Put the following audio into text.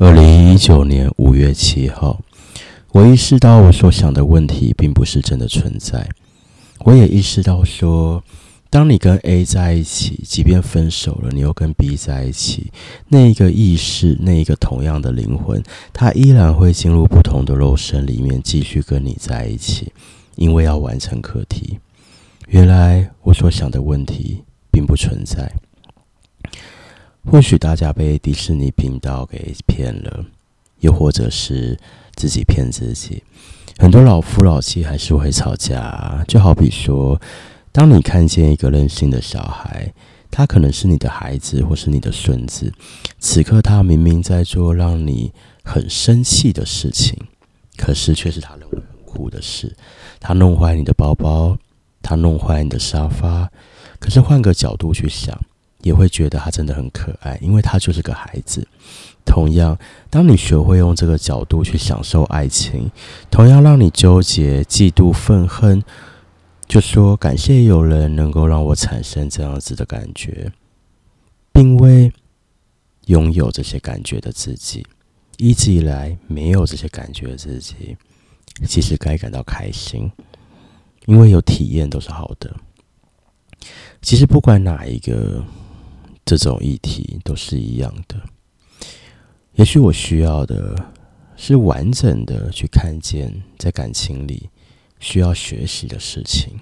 二零一九年五月七号，我意识到我所想的问题并不是真的存在。我也意识到说，当你跟 A 在一起，即便分手了，你又跟 B 在一起，那一个意识，那一个同样的灵魂，它依然会进入不同的肉身里面，继续跟你在一起，因为要完成课题。原来我所想的问题并不存在。或许大家被迪士尼频道给骗了，又或者是自己骗自己。很多老夫老妻还是会吵架，就好比说，当你看见一个任性的小孩，他可能是你的孩子，或是你的孙子，此刻他明明在做让你很生气的事情，可是却是他认为很酷的事。他弄坏你的包包，他弄坏你的沙发，可是换个角度去想。也会觉得他真的很可爱，因为他就是个孩子。同样，当你学会用这个角度去享受爱情，同样让你纠结、嫉妒、愤恨，就说感谢有人能够让我产生这样子的感觉，并为拥有这些感觉的自己，一直以来没有这些感觉的自己，其实该感到开心，因为有体验都是好的。其实不管哪一个。这种议题都是一样的。也许我需要的是完整的去看见，在感情里需要学习的事情。